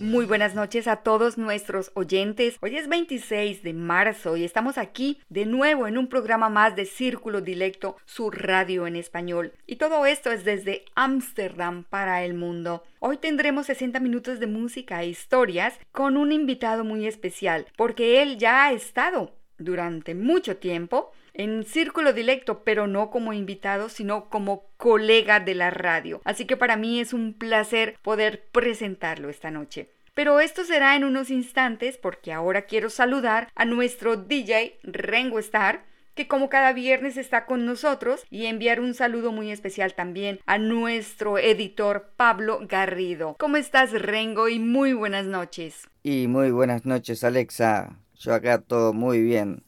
Muy buenas noches a todos nuestros oyentes. Hoy es 26 de marzo y estamos aquí de nuevo en un programa más de Círculo Dilecto, su radio en español. Y todo esto es desde Ámsterdam para el mundo. Hoy tendremos 60 minutos de música e historias con un invitado muy especial, porque él ya ha estado durante mucho tiempo en Círculo Dilecto, pero no como invitado, sino como colega de la radio. Así que para mí es un placer poder presentarlo esta noche. Pero esto será en unos instantes porque ahora quiero saludar a nuestro DJ Rengo Star que como cada viernes está con nosotros y enviar un saludo muy especial también a nuestro editor Pablo Garrido. ¿Cómo estás Rengo? Y muy buenas noches. Y muy buenas noches Alexa. Yo acá todo muy bien.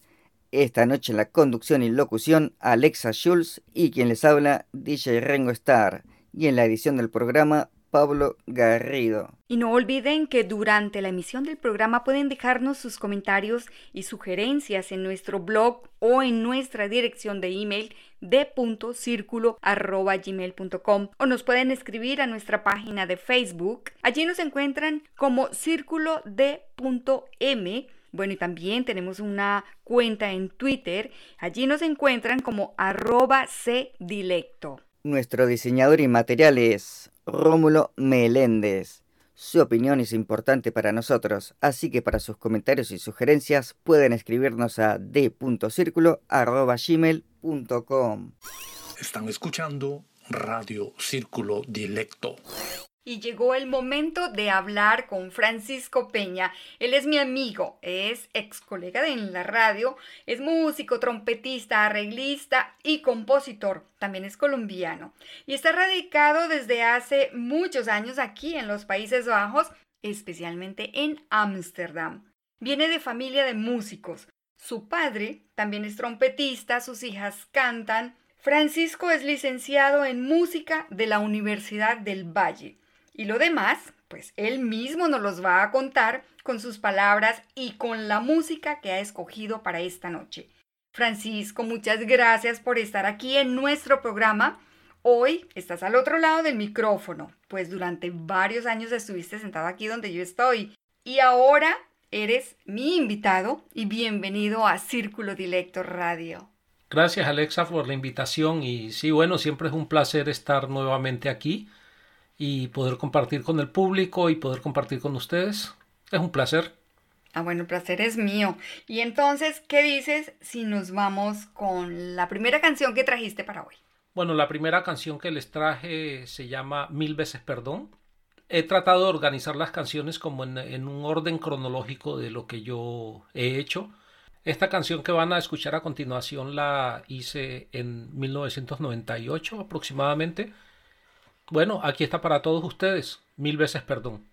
Esta noche en la conducción y locución Alexa Schulz y quien les habla DJ Rengo Star. Y en la edición del programa Pablo Garrido. Y no olviden que durante la emisión del programa pueden dejarnos sus comentarios y sugerencias en nuestro blog o en nuestra dirección de email de.círculo.gmail.com o nos pueden escribir a nuestra página de Facebook. Allí nos encuentran como círculo de.m. Bueno, y también tenemos una cuenta en Twitter. Allí nos encuentran como arroba cdilecto. Nuestro diseñador y material es Rómulo Meléndez. Su opinión es importante para nosotros, así que para sus comentarios y sugerencias pueden escribirnos a d.circulo.gmail.com. Están escuchando Radio Círculo Dilecto. Y llegó el momento de hablar con Francisco Peña. Él es mi amigo, es ex colega de en la radio, es músico, trompetista, arreglista y compositor. También es colombiano. Y está radicado desde hace muchos años aquí en los Países Bajos, especialmente en Ámsterdam. Viene de familia de músicos. Su padre también es trompetista, sus hijas cantan. Francisco es licenciado en música de la Universidad del Valle. Y lo demás, pues él mismo nos los va a contar con sus palabras y con la música que ha escogido para esta noche. Francisco, muchas gracias por estar aquí en nuestro programa. Hoy estás al otro lado del micrófono, pues durante varios años estuviste sentado aquí donde yo estoy. Y ahora eres mi invitado y bienvenido a Círculo Dilecto Radio. Gracias Alexa por la invitación y sí, bueno, siempre es un placer estar nuevamente aquí y poder compartir con el público y poder compartir con ustedes. Es un placer. Ah, bueno, el placer es mío. Y entonces, ¿qué dices si nos vamos con la primera canción que trajiste para hoy? Bueno, la primera canción que les traje se llama Mil veces perdón. He tratado de organizar las canciones como en, en un orden cronológico de lo que yo he hecho. Esta canción que van a escuchar a continuación la hice en 1998 aproximadamente bueno, aquí está para todos ustedes. Mil veces perdón.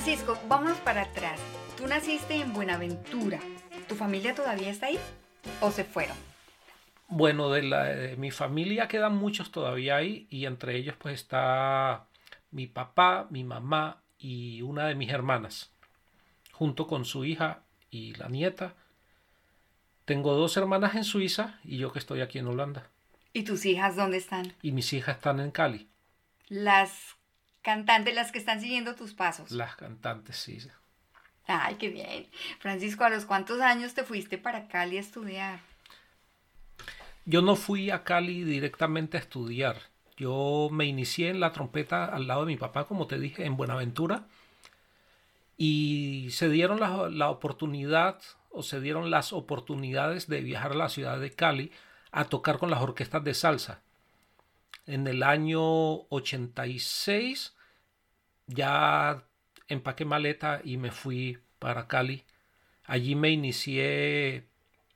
Francisco, vámonos para atrás. Tú naciste en Buenaventura. ¿Tu familia todavía está ahí? ¿O se fueron? Bueno, de, la, de mi familia quedan muchos todavía ahí y entre ellos pues está mi papá, mi mamá y una de mis hermanas, junto con su hija y la nieta. Tengo dos hermanas en Suiza y yo que estoy aquí en Holanda. ¿Y tus hijas dónde están? Y mis hijas están en Cali. Las cantantes, las que están siguiendo tus pasos. Las cantantes, sí. Ay, qué bien. Francisco, ¿a los cuántos años te fuiste para Cali a estudiar? Yo no fui a Cali directamente a estudiar. Yo me inicié en la trompeta al lado de mi papá, como te dije, en Buenaventura. Y se dieron la, la oportunidad o se dieron las oportunidades de viajar a la ciudad de Cali a tocar con las orquestas de salsa. En el año 86 ya empaqué maleta y me fui para Cali. Allí me inicié.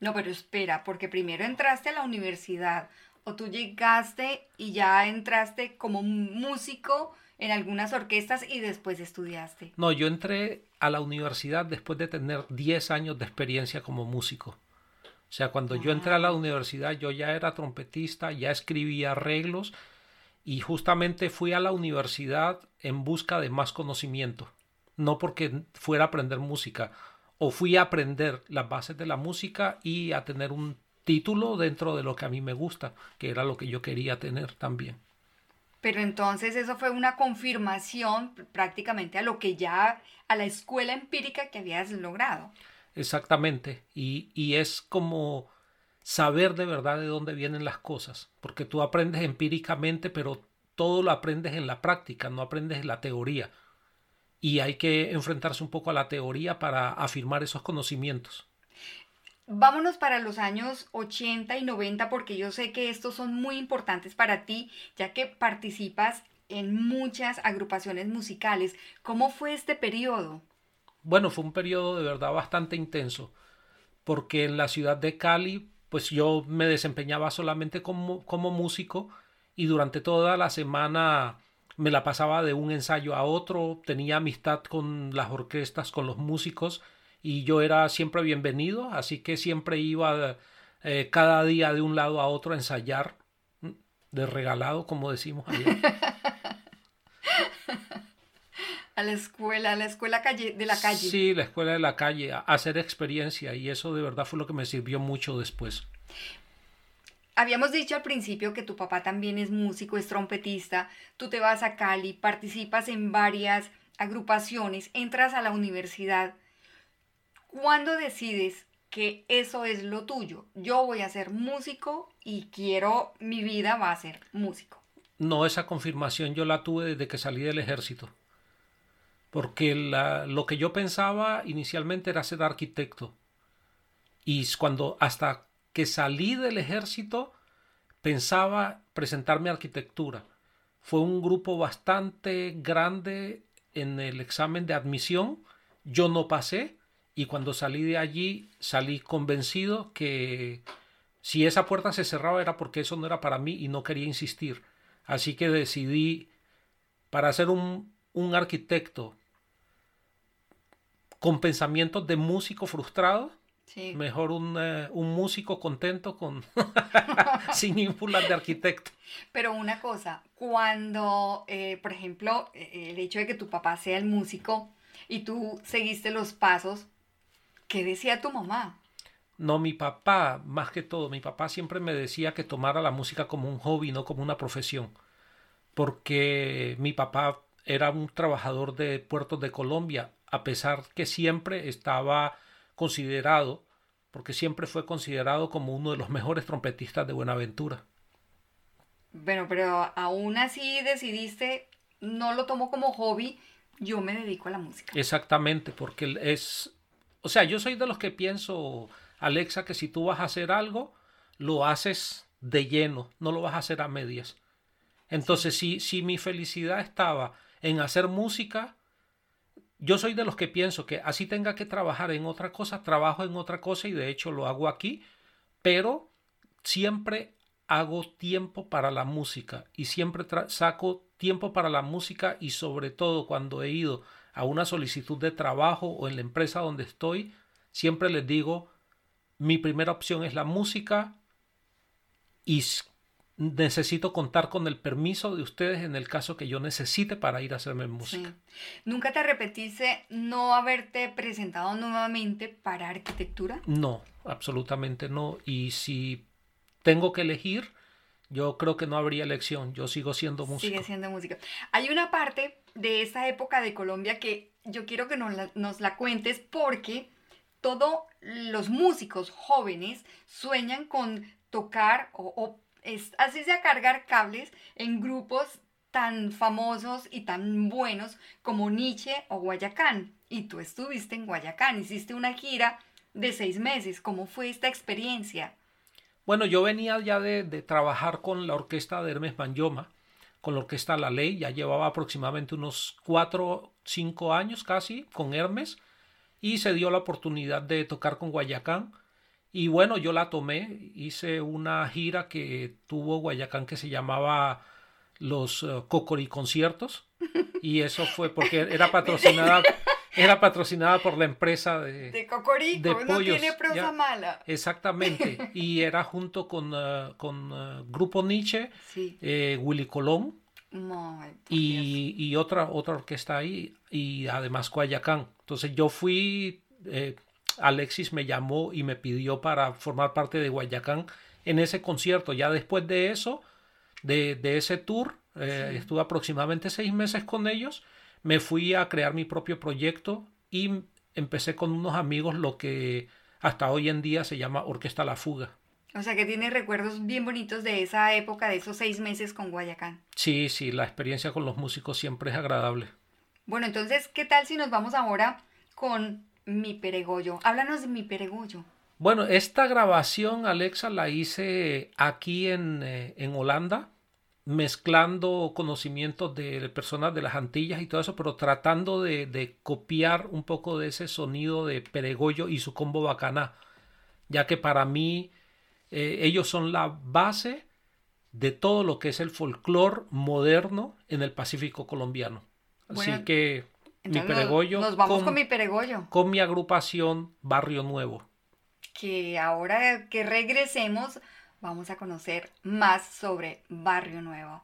No, pero espera, porque primero entraste a la universidad o tú llegaste y ya entraste como músico en algunas orquestas y después estudiaste. No, yo entré a la universidad después de tener 10 años de experiencia como músico. O sea, cuando yo entré a la universidad yo ya era trompetista, ya escribía arreglos y justamente fui a la universidad en busca de más conocimiento, no porque fuera a aprender música, o fui a aprender las bases de la música y a tener un título dentro de lo que a mí me gusta, que era lo que yo quería tener también. Pero entonces eso fue una confirmación prácticamente a lo que ya, a la escuela empírica que habías logrado. Exactamente. Y, y es como saber de verdad de dónde vienen las cosas, porque tú aprendes empíricamente, pero todo lo aprendes en la práctica, no aprendes en la teoría. Y hay que enfrentarse un poco a la teoría para afirmar esos conocimientos. Vámonos para los años 80 y 90 porque yo sé que estos son muy importantes para ti, ya que participas en muchas agrupaciones musicales. ¿Cómo fue este periodo? Bueno, fue un periodo de verdad bastante intenso, porque en la ciudad de Cali, pues yo me desempeñaba solamente como, como músico y durante toda la semana me la pasaba de un ensayo a otro, tenía amistad con las orquestas, con los músicos y yo era siempre bienvenido, así que siempre iba eh, cada día de un lado a otro a ensayar, de regalado, como decimos allá. a la escuela, a la escuela calle, de la calle. Sí, la escuela de la calle, a hacer experiencia y eso de verdad fue lo que me sirvió mucho después. Habíamos dicho al principio que tu papá también es músico, es trompetista, tú te vas a Cali, participas en varias agrupaciones, entras a la universidad. ¿Cuándo decides que eso es lo tuyo? Yo voy a ser músico y quiero, mi vida va a ser músico. No, esa confirmación yo la tuve desde que salí del ejército porque lo que yo pensaba inicialmente era ser arquitecto. Y cuando hasta que salí del ejército pensaba presentarme arquitectura. Fue un grupo bastante grande en el examen de admisión. Yo no pasé y cuando salí de allí salí convencido que si esa puerta se cerraba era porque eso no era para mí y no quería insistir. Así que decidí para ser un, un arquitecto con pensamientos de músico frustrado. Sí. Mejor un, uh, un, músico contento con sin ínfulas de arquitecto. Pero una cosa, cuando, eh, por ejemplo, el hecho de que tu papá sea el músico y tú seguiste los pasos, ¿qué decía tu mamá? No, mi papá, más que todo, mi papá siempre me decía que tomara la música como un hobby, no como una profesión. Porque mi papá era un trabajador de puertos de Colombia, a pesar que siempre estaba considerado, porque siempre fue considerado como uno de los mejores trompetistas de Buenaventura. Bueno, pero aún así decidiste, no lo tomo como hobby, yo me dedico a la música. Exactamente, porque es, o sea, yo soy de los que pienso, Alexa, que si tú vas a hacer algo, lo haces de lleno, no lo vas a hacer a medias. Entonces, sí. si, si mi felicidad estaba en hacer música, yo soy de los que pienso que así tenga que trabajar en otra cosa, trabajo en otra cosa y de hecho lo hago aquí, pero siempre hago tiempo para la música y siempre saco tiempo para la música y sobre todo cuando he ido a una solicitud de trabajo o en la empresa donde estoy, siempre les digo, mi primera opción es la música y necesito contar con el permiso de ustedes en el caso que yo necesite para ir a hacerme música. ¿Nunca te repetiste no haberte presentado nuevamente para arquitectura? No, absolutamente no. Y si tengo que elegir, yo creo que no habría elección. Yo sigo siendo músico. Sigue siendo música. Hay una parte de esa época de Colombia que yo quiero que nos la, nos la cuentes porque todos los músicos jóvenes sueñan con tocar o, así sea cargar cables en grupos tan famosos y tan buenos como Nietzsche o Guayacán. Y tú estuviste en Guayacán, hiciste una gira de seis meses. ¿Cómo fue esta experiencia? Bueno, yo venía ya de, de trabajar con la orquesta de Hermes Manyoma, con la orquesta La Ley, ya llevaba aproximadamente unos cuatro, cinco años casi con Hermes y se dio la oportunidad de tocar con Guayacán. Y bueno, yo la tomé, hice una gira que tuvo Guayacán que se llamaba los uh, Cocori Conciertos y eso fue porque era patrocinada era patrocinada por la empresa de de Cocorico, de no tiene prosa mala. Exactamente, y era junto con, uh, con uh, Grupo Nietzsche, eh, Willy Colón y, y, otra otra orquesta ahí y además Guayacán. Entonces yo fui, eh, Alexis me llamó y me pidió para formar parte de Guayacán en ese concierto. Ya después de eso, de, de ese tour, eh, estuve aproximadamente seis meses con ellos, me fui a crear mi propio proyecto y empecé con unos amigos lo que hasta hoy en día se llama Orquesta La Fuga. O sea que tiene recuerdos bien bonitos de esa época, de esos seis meses con Guayacán. Sí, sí, la experiencia con los músicos siempre es agradable. Bueno, entonces, ¿qué tal si nos vamos ahora con mi peregollo? Háblanos de mi peregollo. Bueno, esta grabación, Alexa, la hice aquí en, eh, en Holanda, mezclando conocimientos de personas de las Antillas y todo eso, pero tratando de, de copiar un poco de ese sonido de peregollo y su combo bacana, ya que para mí eh, ellos son la base de todo lo que es el folclore moderno en el Pacífico colombiano. Así que mi peregollo. Nos vamos con, mi peregollo. Con mi agrupación Barrio Nuevo. Que ahora que regresemos, vamos a conocer más sobre Barrio Nuevo.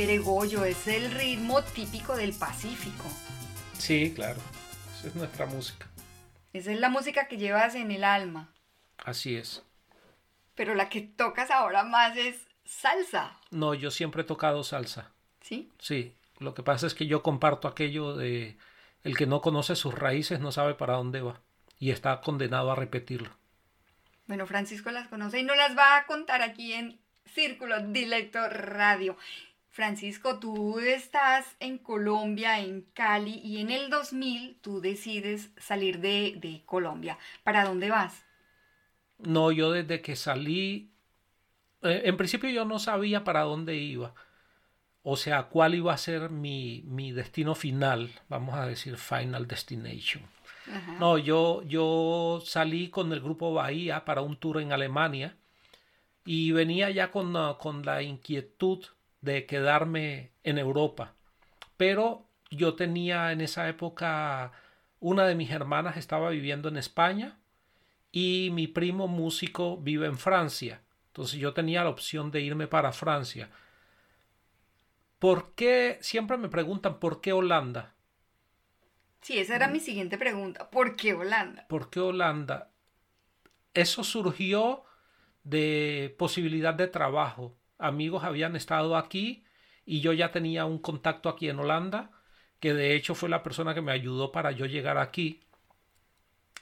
Es el ritmo típico del Pacífico. Sí, claro. Esa es nuestra música. Esa es la música que llevas en el alma. Así es. Pero la que tocas ahora más es salsa. No, yo siempre he tocado salsa. ¿Sí? Sí. Lo que pasa es que yo comparto aquello de el que no conoce sus raíces no sabe para dónde va y está condenado a repetirlo. Bueno, Francisco las conoce y no las va a contar aquí en Círculo Directo Radio. Francisco, tú estás en Colombia, en Cali, y en el 2000 tú decides salir de, de Colombia. ¿Para dónde vas? No, yo desde que salí, eh, en principio yo no sabía para dónde iba, o sea, cuál iba a ser mi, mi destino final, vamos a decir, final destination. Ajá. No, yo, yo salí con el grupo Bahía para un tour en Alemania y venía ya con, con la inquietud de quedarme en Europa. Pero yo tenía en esa época, una de mis hermanas estaba viviendo en España y mi primo músico vive en Francia. Entonces yo tenía la opción de irme para Francia. ¿Por qué? Siempre me preguntan por qué Holanda. Sí, esa era mi siguiente pregunta. ¿Por qué Holanda? ¿Por qué Holanda? Eso surgió de posibilidad de trabajo. Amigos habían estado aquí y yo ya tenía un contacto aquí en Holanda, que de hecho fue la persona que me ayudó para yo llegar aquí.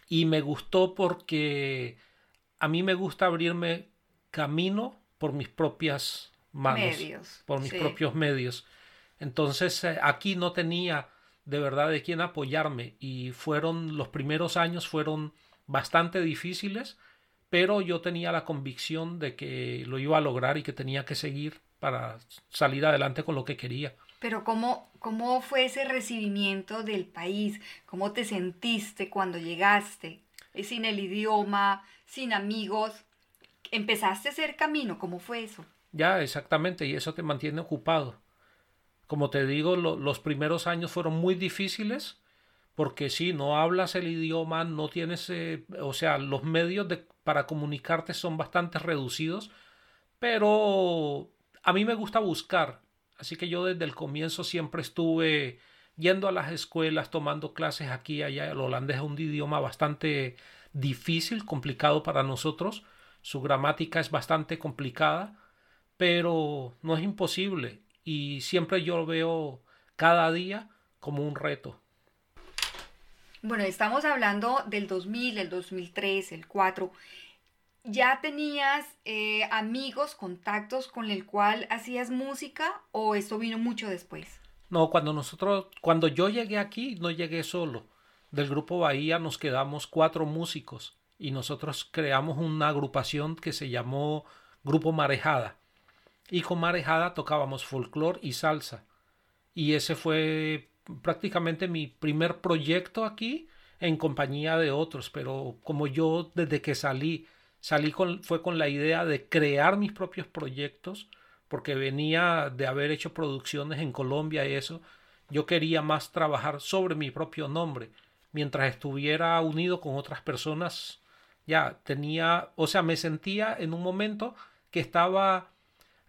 Y me gustó porque a mí me gusta abrirme camino por mis propias manos, Medios, por mis sí. propios medios. Entonces eh, aquí no tenía de verdad de quién apoyarme y fueron los primeros años fueron bastante difíciles, pero yo tenía la convicción de que lo iba a lograr y que tenía que seguir para salir adelante con lo que quería. Pero ¿cómo, ¿cómo fue ese recibimiento del país? ¿Cómo te sentiste cuando llegaste? Sin el idioma, sin amigos. ¿Empezaste a hacer camino? ¿Cómo fue eso? Ya, exactamente, y eso te mantiene ocupado. Como te digo, lo- los primeros años fueron muy difíciles porque si no hablas el idioma, no tienes, eh, o sea, los medios para comunicarte son bastante reducidos, pero a mí me gusta buscar, así que yo desde el comienzo siempre estuve yendo a las escuelas, tomando clases aquí y allá. El holandés es un idioma bastante difícil, complicado para nosotros, su gramática es bastante complicada, pero no es imposible y siempre yo lo veo cada día como un reto. Bueno, estamos hablando del 2000, el 2003, el 4. ¿Ya tenías eh, amigos, contactos con el cual hacías música o esto vino mucho después? No, cuando nosotros, cuando yo llegué aquí, no llegué solo. Del grupo Bahía nos quedamos cuatro músicos y nosotros creamos una agrupación que se llamó Grupo Marejada. Y con Marejada tocábamos folclore y salsa. Y ese fue prácticamente mi primer proyecto aquí en compañía de otros. Pero como yo desde que salí, salí con, fue con la idea de crear mis propios proyectos porque venía de haber hecho producciones en Colombia y eso, yo quería más trabajar sobre mi propio nombre. Mientras estuviera unido con otras personas, ya tenía, o sea, me sentía en un momento que estaba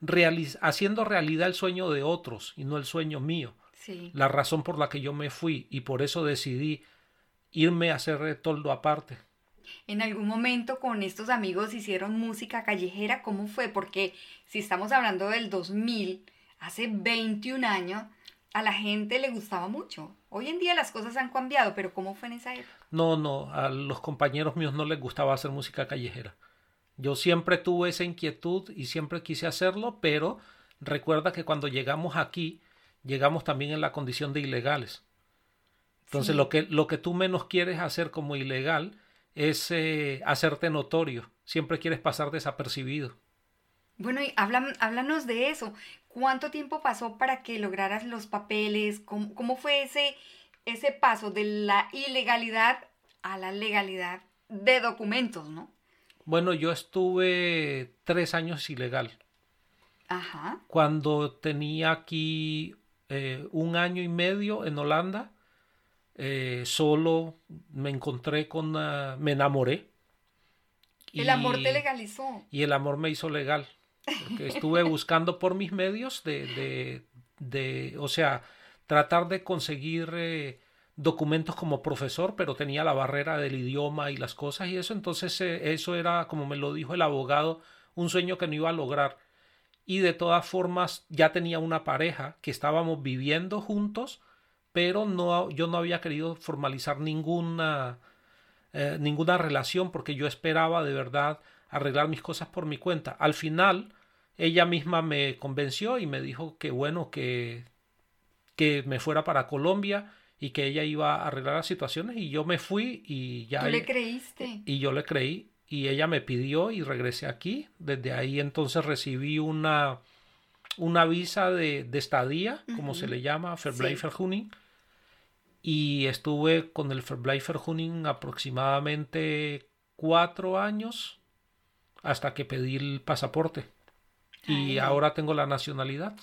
realiz haciendo realidad el sueño de otros y no el sueño mío. Sí. La razón por la que yo me fui y por eso decidí irme a hacer toldo aparte. En algún momento con estos amigos hicieron música callejera, ¿cómo fue? Porque si estamos hablando del 2000, hace 21 años, a la gente le gustaba mucho. Hoy en día las cosas han cambiado, pero ¿cómo fue en esa época? No, no, a los compañeros míos no les gustaba hacer música callejera. Yo siempre tuve esa inquietud y siempre quise hacerlo, pero recuerda que cuando llegamos aquí, llegamos también en la condición de ilegales. Entonces Sí. lo, que, lo que tú menos quieres hacer como ilegal es eh, hacerte notorio. Siempre quieres pasar desapercibido. Bueno, y hablan- háblanos de eso. ¿Cuánto tiempo pasó para que lograras los papeles? ¿Cómo, cómo fue ese, ese paso de la ilegalidad a la legalidad de documentos, no? Bueno, yo estuve tres años ilegal. Ajá. Cuando tenía aquí eh, un año y medio en Holanda, eh, solo me encontré con, ah, me enamoré. El amor te legalizó. Y el amor me hizo legal. Porque estuve buscando por mis medios de, de de, o sea, tratar de conseguir eh, documentos como profesor, pero tenía la barrera del idioma y las cosas y eso, entonces eh, eso era, como me lo dijo el abogado, un sueño que no iba a lograr. Y de todas formas ya tenía una pareja que estábamos viviendo juntos, pero no, yo no había querido formalizar ninguna, eh, ninguna relación porque yo esperaba de verdad arreglar mis cosas por mi cuenta. Al final, ella misma me convenció y me dijo que bueno, que, que me fuera para Colombia y que ella iba a arreglar las situaciones y yo me fui y ya... ¿Tú le creíste? Y yo le creí y ella me pidió y regresé aquí. Desde ahí entonces recibí una, una visa de, de estadía, como se le llama, Verblijvergunning. Y estuve con el Verblijvergunning aproximadamente cuatro años hasta que pedí el pasaporte. Y ahora tengo la nacionalidad.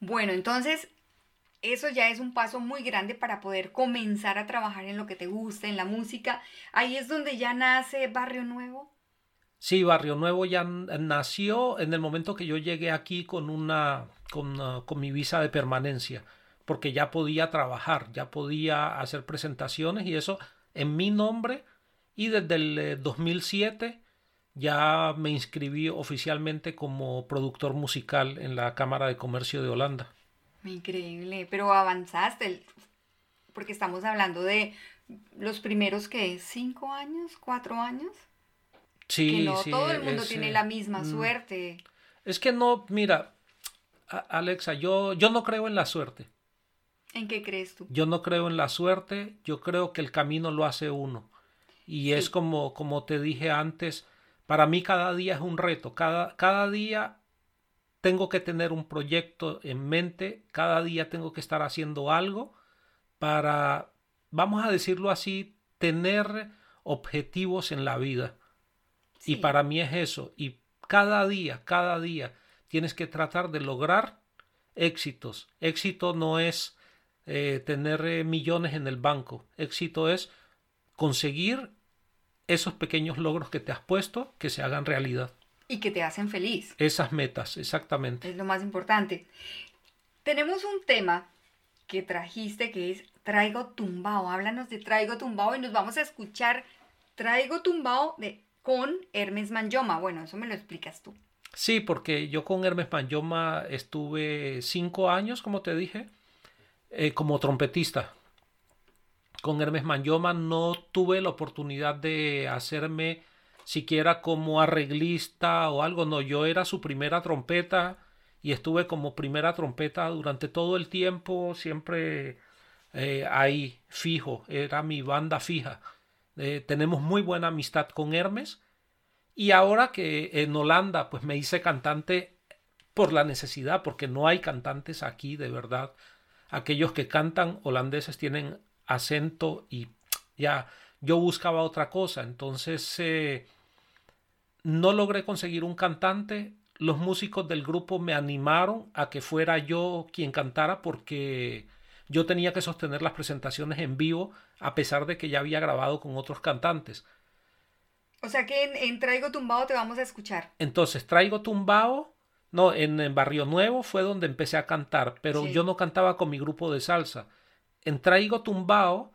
Bueno, entonces eso ya es un paso muy grande para poder comenzar a trabajar en lo que te gusta, en la música. Ahí es donde ya nace Barrio Nuevo. Sí, Barrio Nuevo ya nació en el momento que yo llegué aquí con una con, uh, con mi visa de permanencia, porque ya podía trabajar, ya podía hacer presentaciones y eso en mi nombre y desde el 2007 eh, ya me inscribí oficialmente como productor musical en la Cámara de Comercio de Holanda. Increíble, pero avanzaste, porque estamos hablando de los primeros que cinco años, cuatro años. Sí, que no sí, todo el mundo es, tiene la misma mm. suerte. Es que no, mira, Alexa, yo, yo no creo en la suerte. ¿En qué crees tú? Yo no creo en la suerte, yo creo que el camino lo hace uno. Y es como, como te dije antes, para mí cada día es un reto, cada, cada día tengo que tener un proyecto en mente, cada día tengo que estar haciendo algo para, vamos a decirlo así, tener objetivos en la vida. Y para mí es eso. Y cada día, cada día tienes que tratar de lograr éxitos. Éxito no es eh, tener eh, millones en el banco. Éxito es conseguir esos pequeños logros que te has puesto que se hagan realidad. Y que te hacen feliz. Esas metas, exactamente. Es lo más importante. Tenemos un tema que trajiste que es Traigo Tumbao. Háblanos de Traigo Tumbao y nos vamos a escuchar Traigo Tumbao de, con Hermes Manyoma. Bueno, eso me lo explicas tú. Sí, porque yo con Hermes Manyoma estuve cinco años, como te dije, eh, como trompetista. Con Hermes Manyoma no tuve la oportunidad de hacerme siquiera como arreglista o algo, no, yo era su primera trompeta y estuve como primera trompeta durante todo el tiempo, siempre eh, ahí fijo, era mi banda fija. Eh, tenemos muy buena amistad con Hermes y ahora que en Holanda pues me hice cantante por la necesidad, porque no hay cantantes aquí de verdad. Aquellos que cantan holandeses tienen acento y ya yo buscaba otra cosa. Entonces eh, no logré conseguir un cantante. Los músicos del grupo me animaron a que fuera yo quien cantara porque yo tenía que sostener las presentaciones en vivo a pesar de que ya había grabado con otros cantantes. O sea que en, en Traigo Tumbao te vamos a escuchar. Entonces traigo tumbao. No, en, en Barrio Nuevo fue donde empecé a cantar, pero Sí. yo no cantaba con mi grupo de salsa. En Traigo Tumbao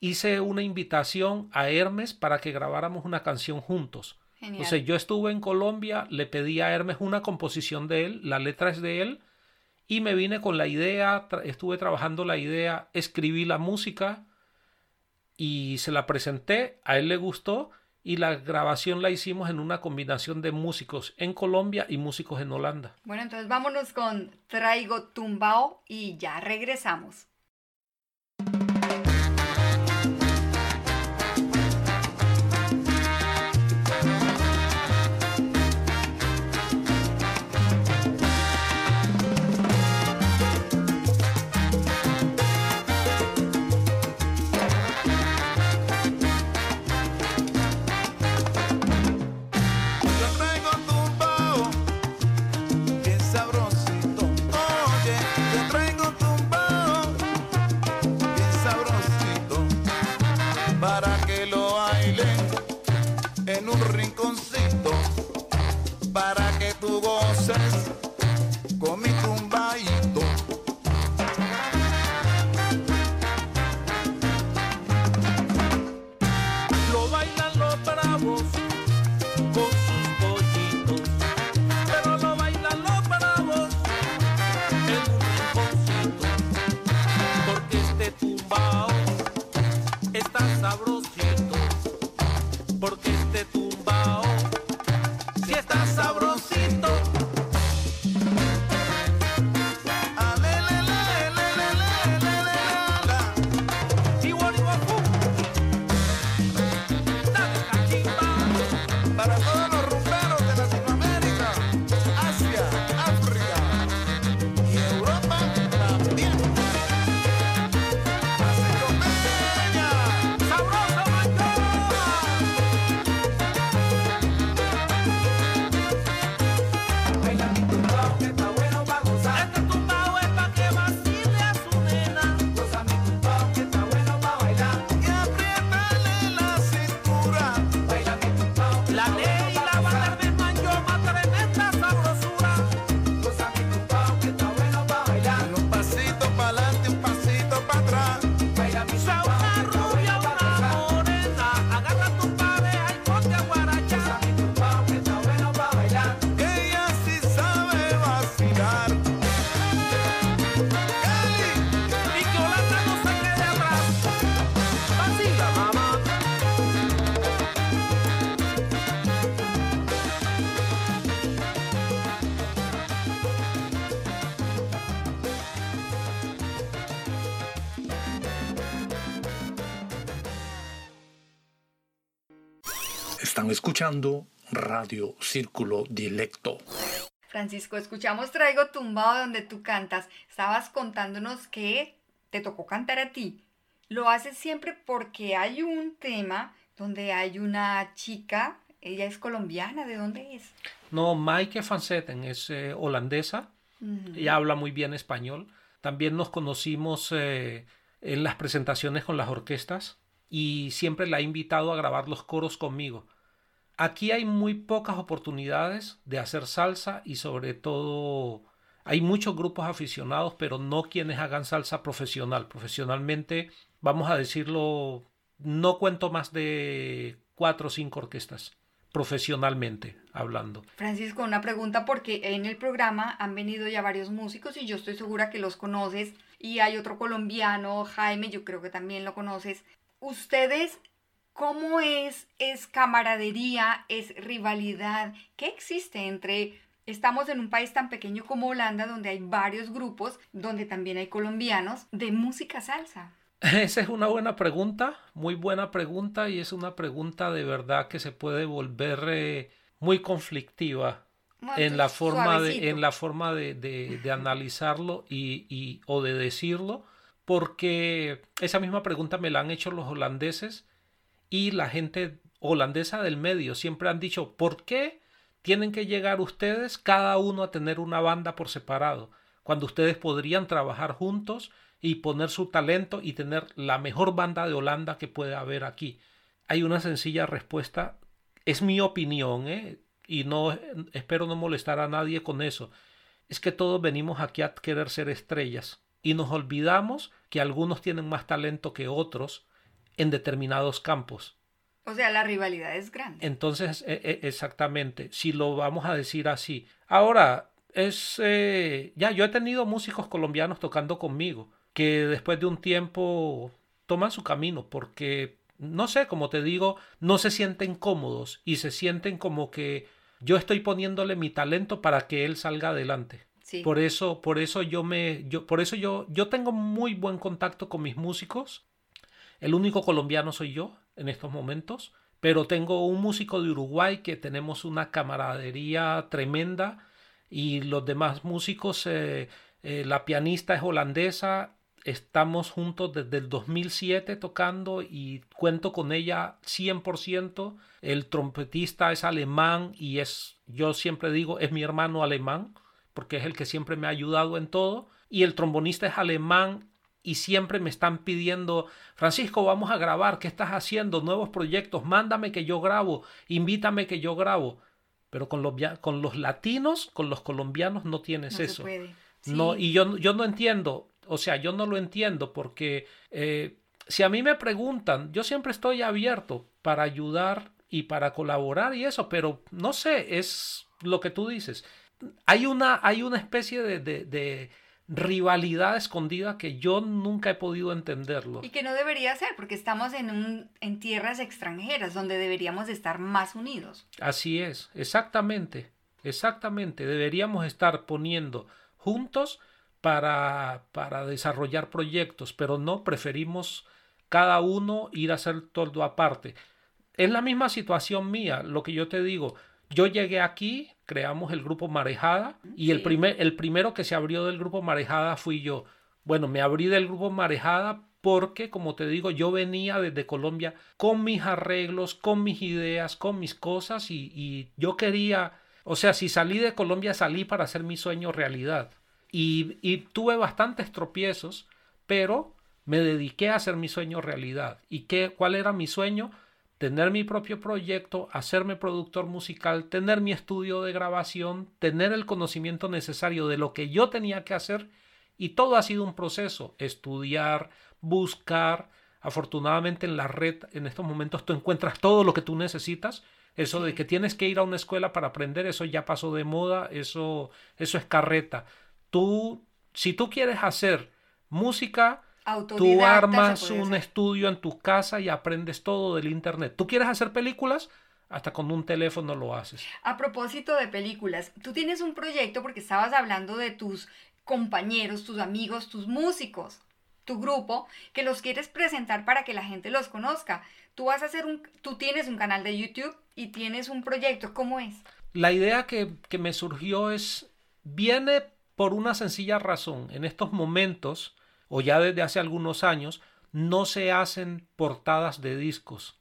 hice una invitación a Hermes para que grabáramos una canción juntos. Genial. O sea, yo estuve en Colombia, le pedí a Hermes una composición de él, la letra es de él, y me vine con la idea, tra- estuve trabajando la idea, escribí la música y se la presenté, a él le gustó y la grabación la hicimos en una combinación de músicos en Colombia y músicos en Holanda. Bueno, entonces vámonos con Traigo Tumbao y ya regresamos. embarazada. Escuchando Radio Círculo Dilecto. Francisco, escuchamos Traigo Tumbado donde tú cantas. Estabas contándonos que te tocó cantar a ti. Lo haces siempre porque hay un tema donde hay una chica, ella es colombiana, ¿de dónde es? No, Maike van Zetten es eh, holandesa, Ujú. ella habla muy bien español. También nos conocimos eh, en las presentaciones con las orquestas y siempre la he invitado a grabar los coros conmigo. Aquí hay muy pocas oportunidades de hacer salsa y sobre todo hay muchos grupos aficionados, pero no quienes hagan salsa profesional. Profesionalmente, vamos a decirlo, no cuento más de cuatro o cinco orquestas, profesionalmente hablando. Francisco, una pregunta porque en el programa han venido ya varios músicos y yo estoy segura que los conoces y hay otro colombiano, Jaime, yo creo que también lo conoces. Ustedes, ¿cómo es, es camaradería, es rivalidad? ¿Qué existe entre... Estamos en un país tan pequeño como Holanda, donde hay varios grupos, donde también hay colombianos, de música salsa. Esa es una buena pregunta, muy buena pregunta y es una pregunta de verdad que se puede volver eh, muy conflictiva Bueno, en la forma de, en la forma de, de- de analizarlo y, y- o de decirlo, porque esa misma pregunta me la han hecho los holandeses y la gente holandesa del medio siempre han dicho, ¿por qué tienen que llegar ustedes cada uno a tener una banda por separado? Cuando ustedes podrían trabajar juntos y poner su talento y tener la mejor banda de Holanda que puede haber aquí. Hay una sencilla respuesta, es mi opinión, ¿eh? y no espero no molestar a nadie con eso. Es que todos venimos aquí a querer ser estrellas y nos olvidamos que algunos tienen más talento que otros en determinados campos. O sea, la rivalidad es grande. Entonces, e- e- exactamente, si lo vamos a decir así. Ahora, es eh, ya yo he tenido músicos colombianos tocando conmigo que después de un tiempo toman su camino porque no sé, como te digo, no se sienten cómodos y se sienten como que yo estoy poniéndole mi talento para que él salga adelante. Sí. Por eso, por eso yo me, yo, por eso yo, yo tengo muy buen contacto con mis músicos. El único colombiano soy yo en estos momentos, pero tengo un músico de Uruguay que tenemos una camaradería tremenda y los demás músicos, eh, eh, la pianista es holandesa, estamos juntos desde el 2007 tocando y cuento con ella 100%. El trompetista es alemán y es, yo siempre digo, es mi hermano alemán porque es el que siempre me ha ayudado en todo. Y el trombonista es alemán y siempre me están pidiendo, Francisco, vamos a grabar, ¿qué estás haciendo? Nuevos proyectos, mándame que yo grabo, invítame que yo grabo. Pero con los, con los latinos, con los colombianos no tienes no eso. puede. No, y yo, yo no entiendo, o sea, yo no lo entiendo porque eh, si a mí me preguntan, yo siempre estoy abierto para ayudar y para colaborar y eso, pero no sé, es lo que tú dices. Hay una, hay una especie de, de- de rivalidad escondida que yo nunca he podido entenderlo. Y que no debería ser, porque estamos en, un, en tierras extranjeras donde deberíamos de estar más unidos. Así es, exactamente, exactamente. Deberíamos estar poniendo juntos para, para desarrollar proyectos, pero no preferimos cada uno ir a hacer todo aparte. Es la misma situación mía, lo que yo te digo. Yo llegué aquí, creamos el grupo Marejada y el, primer, el primero que se abrió del grupo Marejada fui yo. Bueno, me abrí del grupo Marejada porque, como te digo, yo venía desde Colombia con mis arreglos, con mis ideas, con mis cosas y, y yo quería, o sea, si salí de Colombia salí para hacer mi sueño realidad. Y, y tuve bastantes tropiezos, pero me dediqué a hacer mi sueño realidad. ¿Y qué, cuál era mi sueño? Tener mi propio proyecto, hacerme productor musical, tener mi estudio de grabación, tener el conocimiento necesario de lo que yo tenía que hacer y todo ha sido un proceso, estudiar, buscar. Afortunadamente en la red en estos momentos tú encuentras todo lo que tú necesitas. Eso de que tienes que ir a una escuela para aprender, eso ya pasó de moda, eso, eso es carreta. Tú, si tú quieres hacer música, tú armas un estudio en tu casa y aprendes todo del internet. ¿Tú quieres hacer películas? Hasta con un teléfono lo haces. A propósito de películas, tú tienes un proyecto porque estabas hablando de tus compañeros, tus amigos, tus músicos, tu grupo, que los quieres presentar para que la gente los conozca. Tú vas a hacer un, tú tienes un canal de YouTube y tienes un proyecto. ¿Cómo es? La idea que, que me surgió es, viene por una sencilla razón. En estos momentos, o ya desde hace algunos años, no se hacen portadas de discos.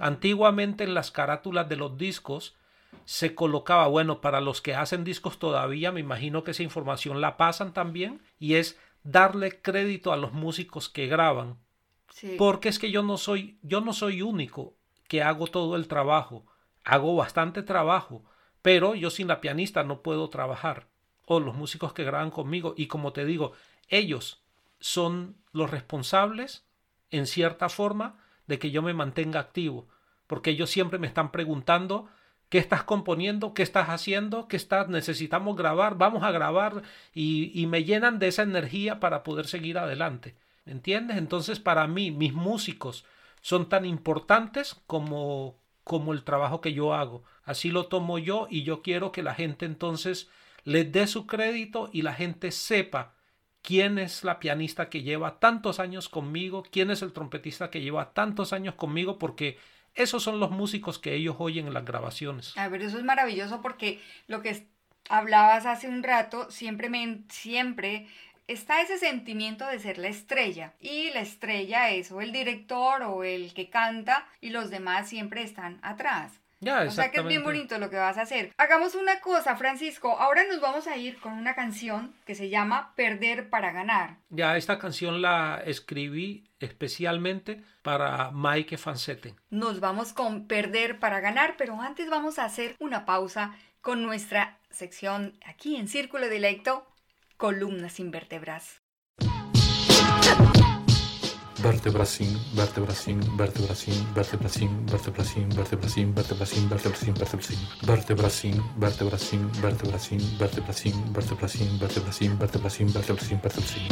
Antiguamente en las carátulas de los discos se colocaba, bueno, para los que hacen discos todavía, me imagino que esa información la pasan también, y es darle crédito a los músicos que graban. Porque es que yo no soy, yo no soy único que hago todo el trabajo. Hago bastante trabajo, pero yo sin la pianista no puedo trabajar. O los músicos que graban conmigo. Y como te digo, ellos son los responsables, en cierta forma, de que yo me mantenga activo. Porque ellos siempre me están preguntando ¿Qué estás componiendo? ¿Qué estás haciendo? ¿Qué estás? Necesitamos grabar, vamos a grabar y, me llenan de esa energía para poder seguir adelante. ¿Entiendes? Entonces para mí mis músicos son tan importantes como, como el trabajo que yo hago. Así lo tomo yo y yo quiero que la gente entonces les dé su crédito y la gente sepa quién es la pianista que lleva tantos años conmigo, quién es el trompetista que lleva tantos años conmigo, porque esos son los músicos que ellos oyen en las grabaciones. A ver, eso es maravilloso porque lo que hablabas hace un rato, siempre, me, siempre está ese sentimiento de ser la estrella. Y la estrella es o el director o el que canta y los demás siempre están atrás. Ya, o sea que es bien bonito lo que vas a hacer. Hagamos una cosa, Francisco. Ahora nos vamos a ir con una canción que se llama Perder para ganar. Ya, esta canción la escribí especialmente para Mike Fansete. Nos vamos con Perder para ganar, pero antes vamos a hacer una pausa con nuestra sección aquí en Círculo Directo, Columnas sin vértebras. Vertebracín, vertebracín, vertebracín, vertebracín, vertebracín, vertebracín, vertebracín, vertebracín, vertebracín, vertebracín, vertebracín, vertebracín, vertebracín, vertebracín, vertebracín, vertebracín, vertebracín, vertebracín.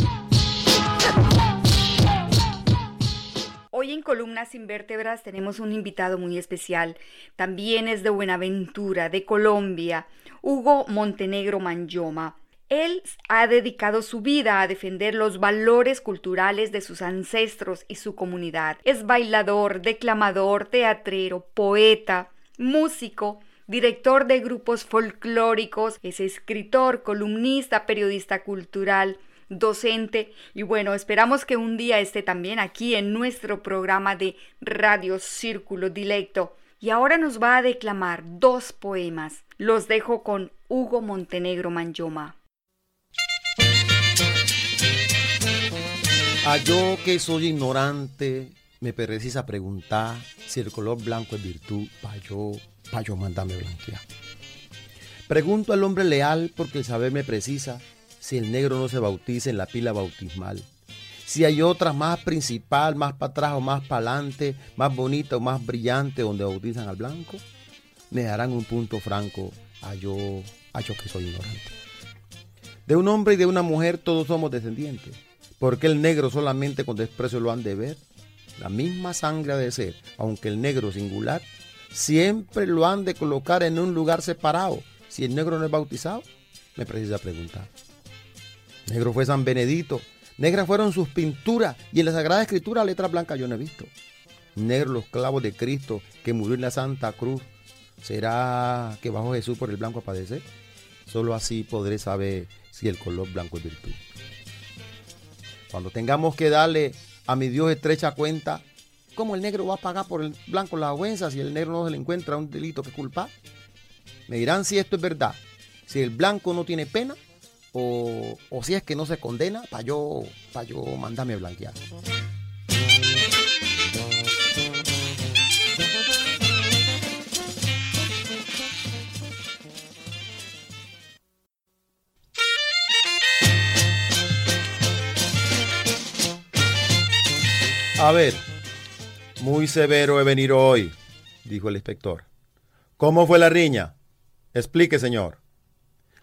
Hoy en Columnas sin Vértebras tenemos un invitado muy especial. También es de Buenaventura, de Colombia, Hugo Montenegro Manjoma. Él ha dedicado su vida a defender los valores culturales de sus ancestros y su comunidad. Es bailador, declamador, teatrero, poeta, músico, director de grupos folclóricos, es escritor, columnista, periodista cultural, docente y bueno, esperamos que un día esté también aquí en nuestro programa de Radio Círculo Dilecto. Y ahora nos va a declamar dos poemas. Los dejo con Hugo Montenegro Manjoma. A yo que soy ignorante, me precisa preguntar si el color blanco es virtud, pa' yo, pa' yo mandarme blanquear. Pregunto al hombre leal porque el saber me precisa si el negro no se bautiza en la pila bautismal. Si hay otra más principal, más para atrás o más para adelante, más bonita o más brillante donde bautizan al blanco, me darán un punto franco a yo, a yo que soy ignorante. De un hombre y de una mujer todos somos descendientes porque el negro solamente con desprecio lo han de ver? La misma sangre ha de ser, aunque el negro singular, siempre lo han de colocar en un lugar separado. Si el negro no es bautizado, me precisa preguntar. Negro fue San Benedito, negras fueron sus pinturas y en la Sagrada Escritura letras blancas yo no he visto. Negro los clavos de Cristo que murió en la Santa Cruz. ¿Será que bajó Jesús por el blanco a padecer? Solo así podré saber si el color blanco es virtud. Cuando tengamos que darle a mi Dios estrecha cuenta, ¿cómo el negro va a pagar por el blanco la ofensa si el negro no se le encuentra un delito que culpar? Me dirán si esto es verdad, si el blanco no tiene pena o, si es que no se condena para yo, para yo mandarme a blanquear. A ver, muy severo he venido hoy, dijo el inspector. ¿Cómo fue la riña? Explique, señor.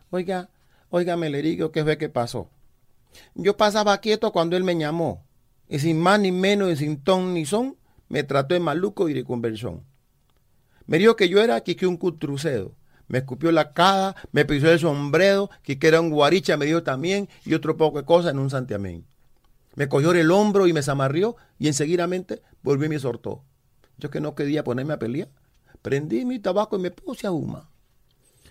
Oiga, oiga, le digo qué fue que pasó. Yo pasaba quieto cuando él me llamó, y sin más ni menos, y sin ton ni son, me trató de maluco y de conversión. Me dijo que yo era que un cutrucedo. Me escupió la cara, me pisó el sombrero, que era un guaricha, me dijo también, y otro poco de cosas en un santiamén. Me cogió el hombro y me zamarrió y enseguidamente volvió y me soltó. Yo que no quería ponerme a pelear, prendí mi tabaco y me puse a fumar.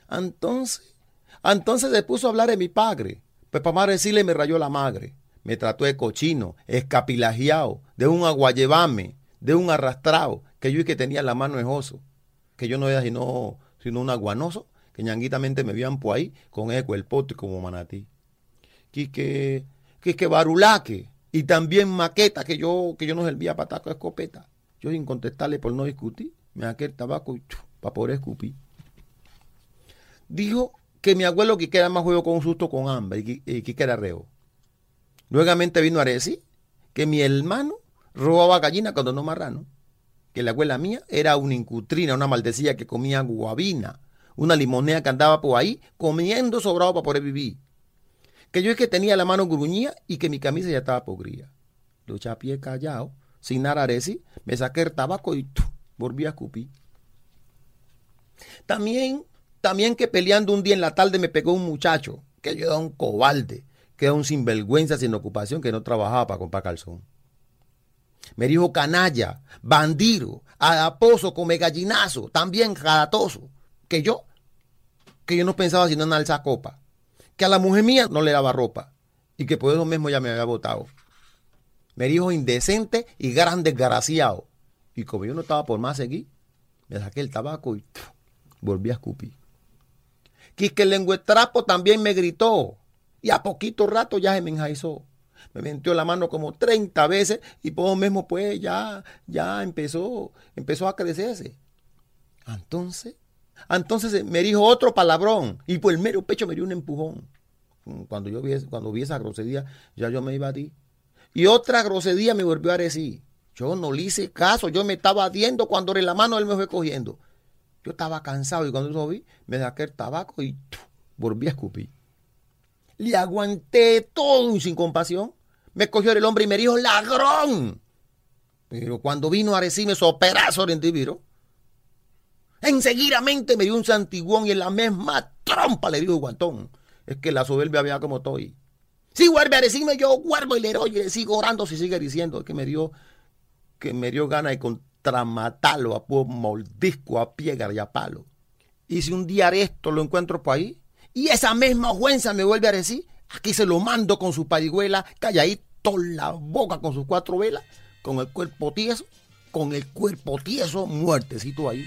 Entonces, entonces se puso a hablar de mi padre. Pues para decirle me rayó la madre. Me trató de cochino, escapilagiado, de un aguayevame, de un arrastrado, que yo y que tenía la mano oso, que yo no era sino, sino un aguanoso, que ñanguitamente me veían por ahí con eco el pote como manatí. Que que, que, que barulaque, y también maqueta, que yo, que yo no servía pataco de escopeta. Yo sin contestarle por no discutir, me saqué el tabaco y para poder escupir. Dijo que mi abuelo que era más juego con un susto con hambre y que, era reo. Nuevamente vino a decir que mi hermano robaba gallina cuando no marrano. Que la abuela mía era una incutrina, una maldecilla que comía guabina, una limonea que andaba por ahí comiendo sobrado para poder vivir. Que yo es que tenía la mano gruñía y que mi camisa ya estaba pogría. Lo pie callado, sin nada decir, me saqué el tabaco y volví a escupir. También también que peleando un día en la tarde me pegó un muchacho, que yo era un cobarde, que era un sinvergüenza sin ocupación, que no trabajaba para comprar calzón. Me dijo canalla, bandido, adaposo, come gallinazo, también jaratoso. Que yo, que yo no pensaba sino en alzar copa. Que a la mujer mía no le daba ropa. Y que por eso mismo ya me había votado. Me dijo indecente y gran desgraciado. Y como yo no estaba por más seguir, me saqué el tabaco y volví a escupir. Quique el trapo también me gritó. Y a poquito rato ya se me enjaizó. Me metió la mano como 30 veces y por lo mismo pues ya, ya empezó, empezó a crecerse. Entonces, entonces me dijo otro palabrón y por el mero pecho me dio un empujón. Cuando yo vi, cuando vi esa grosería, ya yo me iba a ti. Y otra grosería me volvió a decir. Yo no le hice caso, yo me estaba adiendo cuando en la mano él me fue cogiendo. Yo estaba cansado y cuando lo vi, me saqué el tabaco y volví a escupir. Le aguanté todo sin compasión. Me cogió el hombre y me dijo, ladrón. Pero cuando vino a decirme esos pedazos de individuo, enseguidamente me dio un santiguón y en la misma trompa le dio guantón. Es que la soberbia había como estoy. Si vuelve a decirme, yo guardo y le doy y sigo orando si sigue diciendo que me dio, que me dio ganas de matarlo a puro moldisco, a piedra y a palo. Y si un día esto lo encuentro por ahí, y esa misma juenza me vuelve a decir, aquí se lo mando con su pariguela, calladito la boca con sus cuatro velas, con el cuerpo tieso, con el cuerpo tieso, muertecito ahí.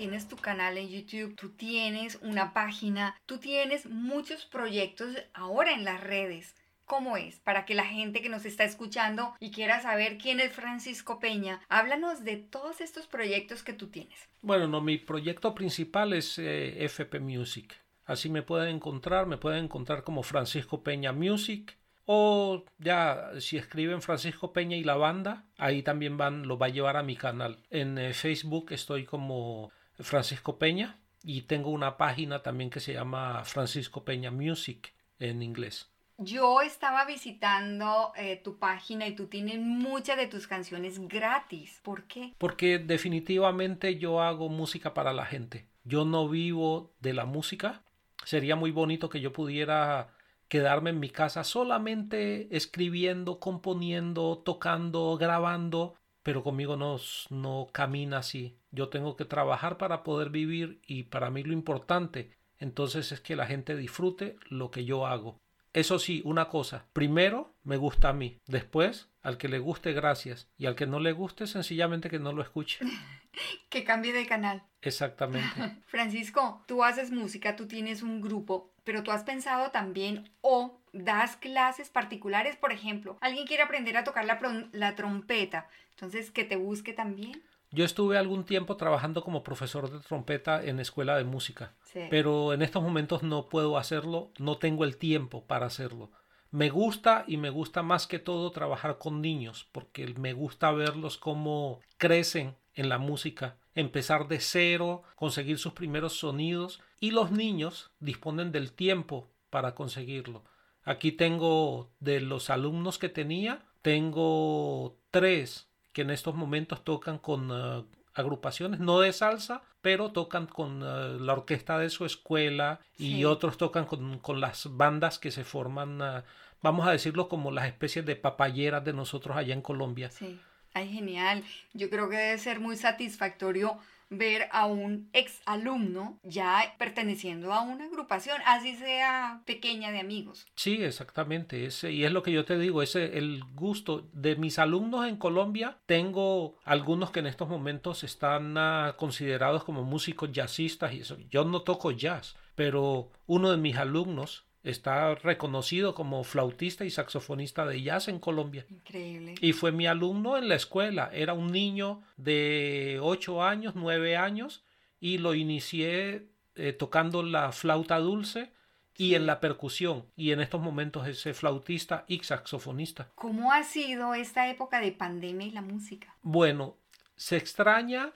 tienes tu canal en YouTube, tú tienes una página, tú tienes muchos proyectos ahora en las redes. ¿Cómo es? Para que la gente que nos está escuchando y quiera saber quién es Francisco Peña, háblanos de todos estos proyectos que tú tienes. Bueno, no, mi proyecto principal es eh, FP Music. Así me pueden encontrar, me pueden encontrar como Francisco Peña Music o ya, si escriben Francisco Peña y la banda, ahí también van, lo va a llevar a mi canal. En eh, Facebook estoy como Francisco Peña y tengo una página también que se llama Francisco Peña Music en inglés. Yo estaba visitando eh, tu página y tú tienes muchas de tus canciones gratis. ¿Por qué? Porque definitivamente yo hago música para la gente. Yo no vivo de la música. Sería muy bonito que yo pudiera quedarme en mi casa solamente escribiendo, componiendo, tocando, grabando, pero conmigo no, no camina así. Yo tengo que trabajar para poder vivir y para mí lo importante entonces es que la gente disfrute lo que yo hago. Eso sí, una cosa, primero me gusta a mí, después al que le guste gracias y al que no le guste sencillamente que no lo escuche. que cambie de canal. Exactamente. Francisco, tú haces música, tú tienes un grupo, pero tú has pensado también o das clases particulares, por ejemplo, alguien quiere aprender a tocar la, la trompeta, entonces que te busque también. Yo estuve algún tiempo trabajando como profesor de trompeta en escuela de música, pero en estos momentos no puedo hacerlo, no tengo el tiempo para hacerlo. Me gusta y me gusta más que todo trabajar con niños, porque me gusta verlos cómo crecen en la música, empezar de cero, conseguir sus primeros sonidos y los niños disponen del tiempo para conseguirlo. Aquí tengo de los alumnos que tenía, tengo tres que en estos momentos tocan con uh, agrupaciones, no de salsa, pero tocan con uh, la orquesta de su escuela y otros tocan con, con, las bandas que se forman, uh, vamos a decirlo como las especies de papayeras de nosotros allá en Colombia. Sí, ay, genial. Yo creo que debe ser muy satisfactorio ver a un ex alumno ya perteneciendo a una agrupación, así sea pequeña de amigos. Sí, exactamente. Ese, y es lo que yo te digo, ese el gusto de mis alumnos en Colombia. Tengo algunos que en estos momentos están ah, considerados como músicos jazzistas y eso. Yo no toco jazz, pero uno de mis alumnos Está reconocido como flautista y saxofonista de jazz en Colombia. Increíble. Y fue mi alumno en la escuela. Era un niño de 8 años, 9 años, y lo inicié eh, tocando la flauta dulce y en la percusión. Y en estos momentos es flautista y saxofonista. ¿Cómo ha sido esta época de pandemia y la música? Bueno, se extraña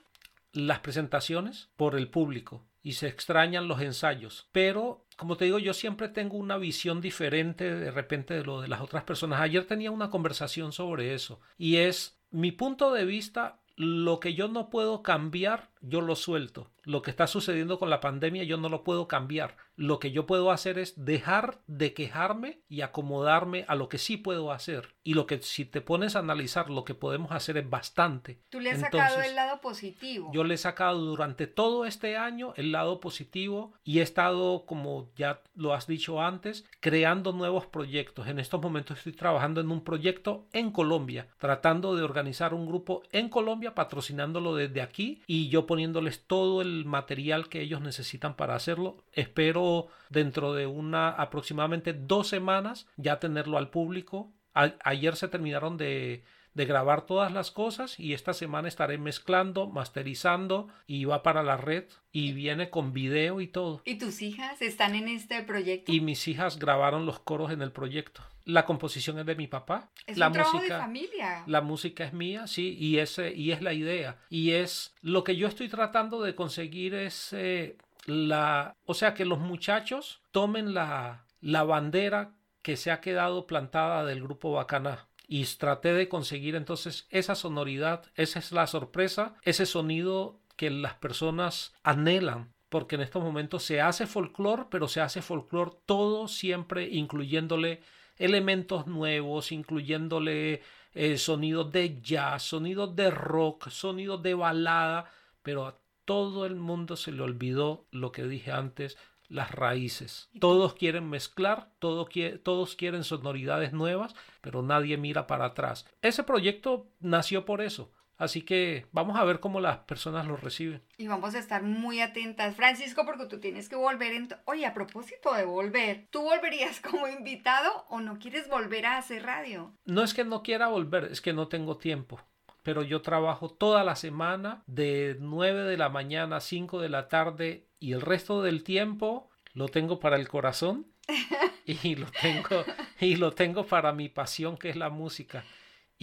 las presentaciones por el público y se extrañan los ensayos, pero como te digo, yo siempre tengo una visión diferente de repente de lo de las otras personas. Ayer tenía una conversación sobre eso y es mi punto de vista, lo que yo no puedo cambiar, yo lo suelto. Lo que está sucediendo con la pandemia yo no lo puedo cambiar. Lo que yo puedo hacer es dejar de quejarme y acomodarme a lo que sí puedo hacer. Y lo que si te pones a analizar lo que podemos hacer es bastante. Tú le has sacado el lado positivo. Yo le he sacado durante todo este año el lado positivo y he estado, como ya lo has dicho antes, creando nuevos proyectos. En estos momentos estoy trabajando en un proyecto en Colombia, tratando de organizar un grupo en Colombia, patrocinándolo desde aquí y yo poniéndoles todo el material que ellos necesitan para hacerlo. Espero dentro de una aproximadamente dos semanas ya tenerlo al público. ayer se terminaron de, de grabar todas las cosas y esta semana estaré mezclando, masterizando y va para la red y viene con video y todo. ¿Y tus hijas están en este proyecto? Y mis hijas grabaron los coros en el proyecto. La composición es de mi papá. Es la un música, de familia. La música es mía, sí, y ese y es la idea. Y es lo que yo estoy tratando de conseguir es eh, la, o sea, que los muchachos tomen la la bandera que se ha quedado plantada del grupo Bacaná y traté de conseguir entonces esa sonoridad, esa es la sorpresa, ese sonido que las personas anhelan porque en estos momentos se hace folclore, pero se hace folclore todo siempre incluyéndole elementos nuevos, incluyéndole eh, sonidos de jazz, sonidos de rock, sonidos de balada, pero a todo el mundo se le olvidó lo que dije antes, las raíces. Todos quieren mezclar, todos quieren sonoridades nuevas, pero nadie mira para atrás. Ese proyecto nació por eso. Así que vamos a ver cómo las personas lo reciben. Y vamos a estar muy atentas, Francisco, porque tú tienes que volver. En Oye, a propósito de volver, ¿tú volverías como invitado o no quieres volver a hacer radio? No es que no quiera volver, es que no tengo tiempo. Pero yo trabajo toda la semana de 9 de la mañana a 5 de la tarde y el resto del tiempo lo tengo para el corazón y lo tengo y lo tengo para mi pasión que es la música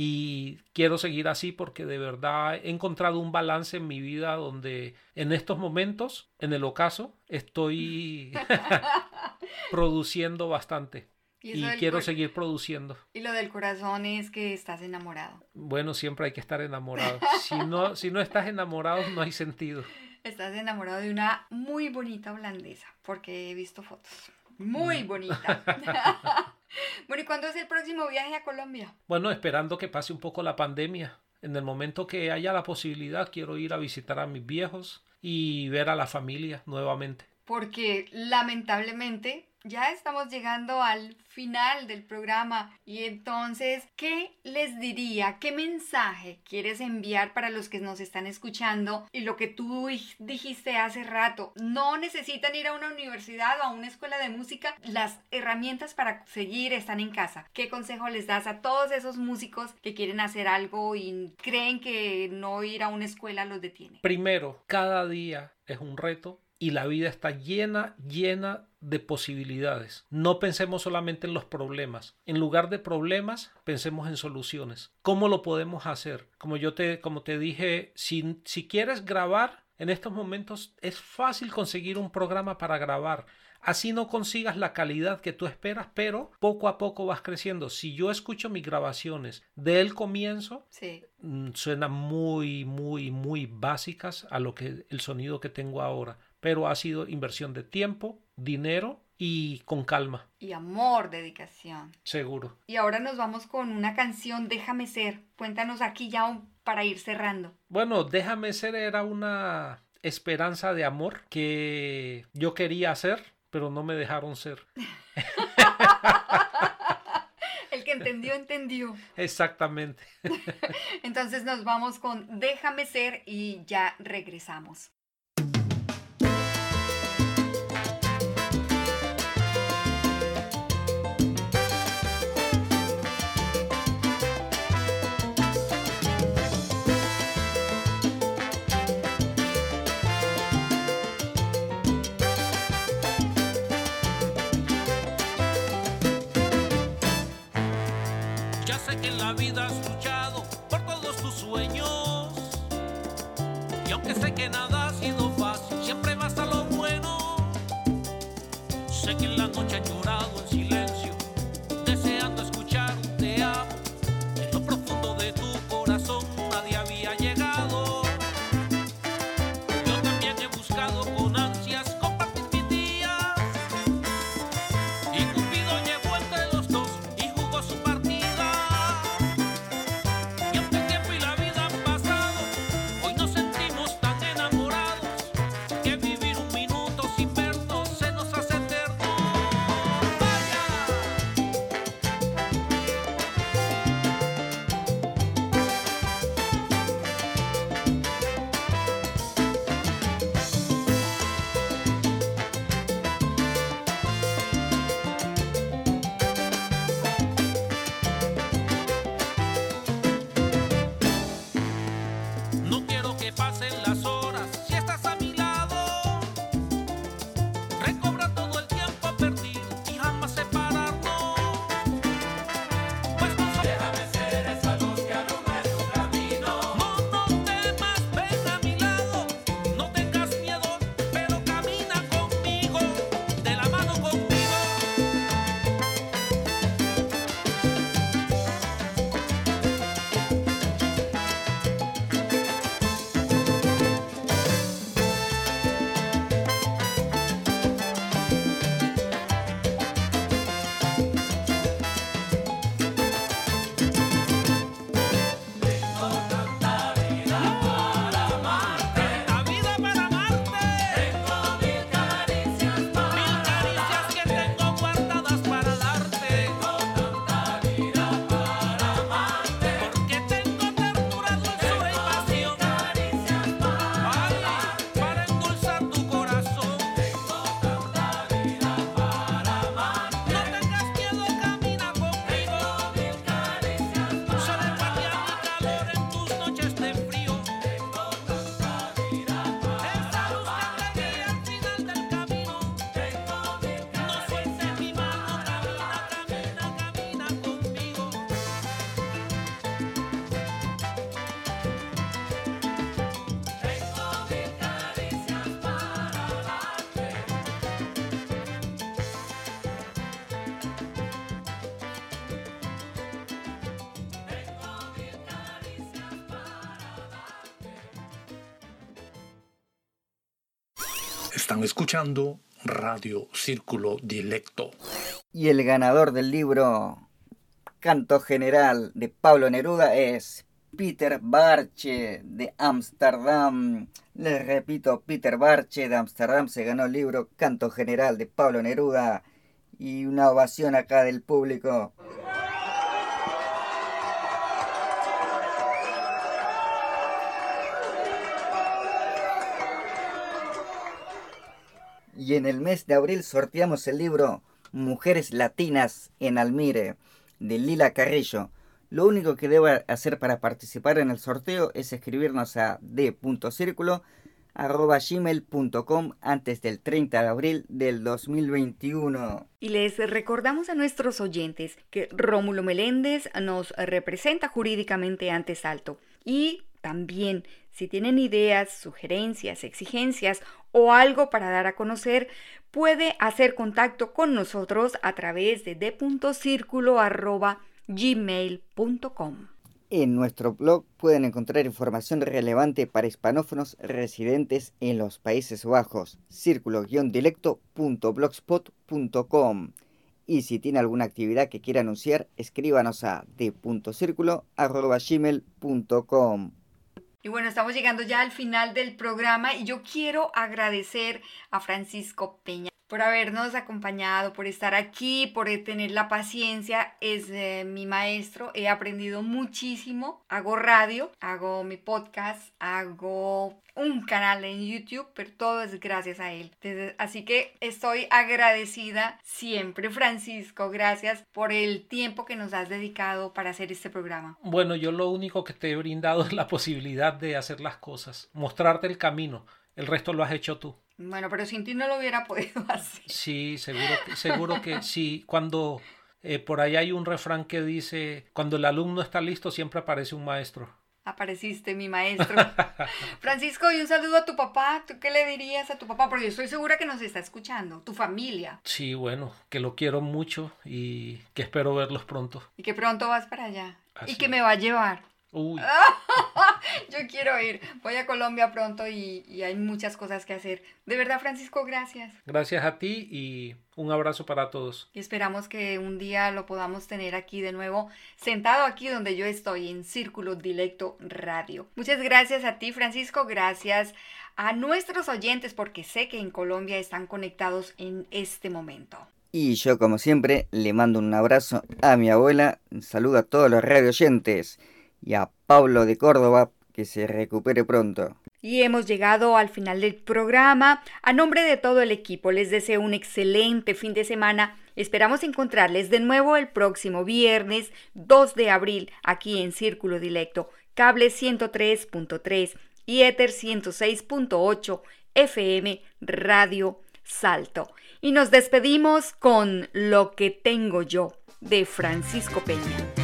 y quiero seguir así porque de verdad he encontrado un balance en mi vida donde en estos momentos en el ocaso estoy produciendo bastante Y quiero seguir produciendo. Y lo del corazón es que estás enamorado. Bueno, siempre hay que estar enamorado. Si no, si no estás enamorado, no hay sentido. Estás enamorado de una muy bonita holandesa, porque he visto fotos. Mm. Muy bonita. bueno, ¿y cuándo es el próximo viaje a Colombia? Bueno, esperando que pase un poco la pandemia. En el momento que haya la posibilidad, quiero ir a visitar a mis viejos y ver a la familia nuevamente. Porque lamentablemente ya estamos llegando al final del programa y entonces, ¿qué les diría? ¿Qué mensaje quieres enviar para los que nos están escuchando? Y lo que tú dij- dijiste hace rato, no necesitan ir a una universidad o a una escuela de música, las herramientas para seguir están en casa. ¿Qué consejo les das a todos esos músicos que quieren hacer algo y creen que no ir a una escuela los detiene? Primero, cada día es un reto y la vida está llena, llena de posibilidades. No pensemos solamente en los problemas. En lugar de problemas, pensemos en soluciones. ¿Cómo lo podemos hacer? Como yo te, como te dije, si, si quieres grabar, en estos momentos es fácil conseguir un programa para grabar. Así no consigas la calidad que tú esperas, pero poco a poco vas creciendo. Si yo escucho mis grabaciones del comienzo, Sí. mm, suenan muy, muy, muy básicas a lo que el sonido que tengo ahora. Pero ha sido inversión de tiempo, dinero y con calma, Y amor, dedicación. seguro. Y ahora nos vamos con una canción, Déjame ser. Cuéntanos aquí ya un- para ir cerrando. Bueno, déjame ser era una esperanza de amor que yo quería hacer, pero no me dejaron ser. El que entendió, entendió. Exactamente. Entonces nos vamos con Déjame ser y ya regresamos. Vida has luchado por todos tus sueños. Y aunque sé que nada ha sido fácil, siempre basta lo bueno. Sé que en la noche Están escuchando Radio Círculo Dilecto. Y el ganador del libro Canto General de Pablo Neruda es Peter Barche de Ámsterdam. Les repito, Peter Barche de Ámsterdam se ganó el libro Canto General de Pablo Neruda. Y una ovación acá del público. Y en el mes de abril sorteamos el libro Mujeres Latinas en Almire de Lila Carrillo. Lo único que debe hacer para participar en el sorteo es escribirnos a d.circulo.gmail.com antes del 30 de abril del 2021. Y les recordamos a nuestros oyentes que Rómulo Meléndez nos representa jurídicamente ante Salto. Y también, si tienen ideas, sugerencias, exigencias o algo para dar a conocer, puede hacer contacto con nosotros a través de d.circulo.gmail.com. En nuestro blog pueden encontrar información relevante para hispanófonos residentes en los Países Bajos, círculo-dilecto.blogspot.com. Y si tiene alguna actividad que quiera anunciar, escríbanos a d.circulo.gmail.com. Y bueno, estamos llegando ya al final del programa y yo quiero agradecer a Francisco Peña por habernos acompañado, por estar aquí, por tener la paciencia. Es eh, mi maestro, he aprendido muchísimo. Hago radio, hago mi podcast, hago un canal en YouTube, pero todo es gracias a él. así que estoy agradecida siempre, Francisco. Gracias por el tiempo que nos has dedicado para hacer este programa. Bueno, yo lo único que te he brindado es la posibilidad de hacer las cosas, mostrarte el camino. El resto lo has hecho tú. Bueno, pero sin ti no lo hubiera podido hacer. Sí, seguro que, seguro que sí. Cuando eh, por ahí hay un refrán que dice, cuando el alumno está listo, siempre aparece un maestro. Apareciste, mi maestro. Francisco, y un saludo a tu papá. ¿Tú qué le dirías a tu papá? Porque yo estoy segura que nos está escuchando, tu familia. Sí, bueno, que lo quiero mucho y que espero verlos pronto. Y que pronto vas para allá. y que me va a llevar. Uy. Yo quiero ir. Voy a Colombia pronto y, hay muchas cosas que hacer. De verdad, Francisco, gracias. Gracias a ti y un abrazo para todos. Y esperamos que un día lo podamos tener aquí de nuevo, sentado aquí donde yo estoy, en Círculo Directo Radio. Muchas gracias a ti, Francisco. Gracias a nuestros oyentes porque sé que en Colombia están conectados en este momento. Y yo, como siempre, le mando un abrazo a mi abuela. Un saludo a todos los radio oyentes y a Pablo de Córdoba que se recupere pronto. Y hemos llegado al final del programa. A nombre de todo el equipo les deseo un excelente fin de semana. Esperamos encontrarles de nuevo el próximo viernes 2 de abril aquí en Círculo Dilecto, cable 103.3 y Ether 106.8 FM Radio Salto. Y nos despedimos con Lo que tengo yo de Francisco Peña.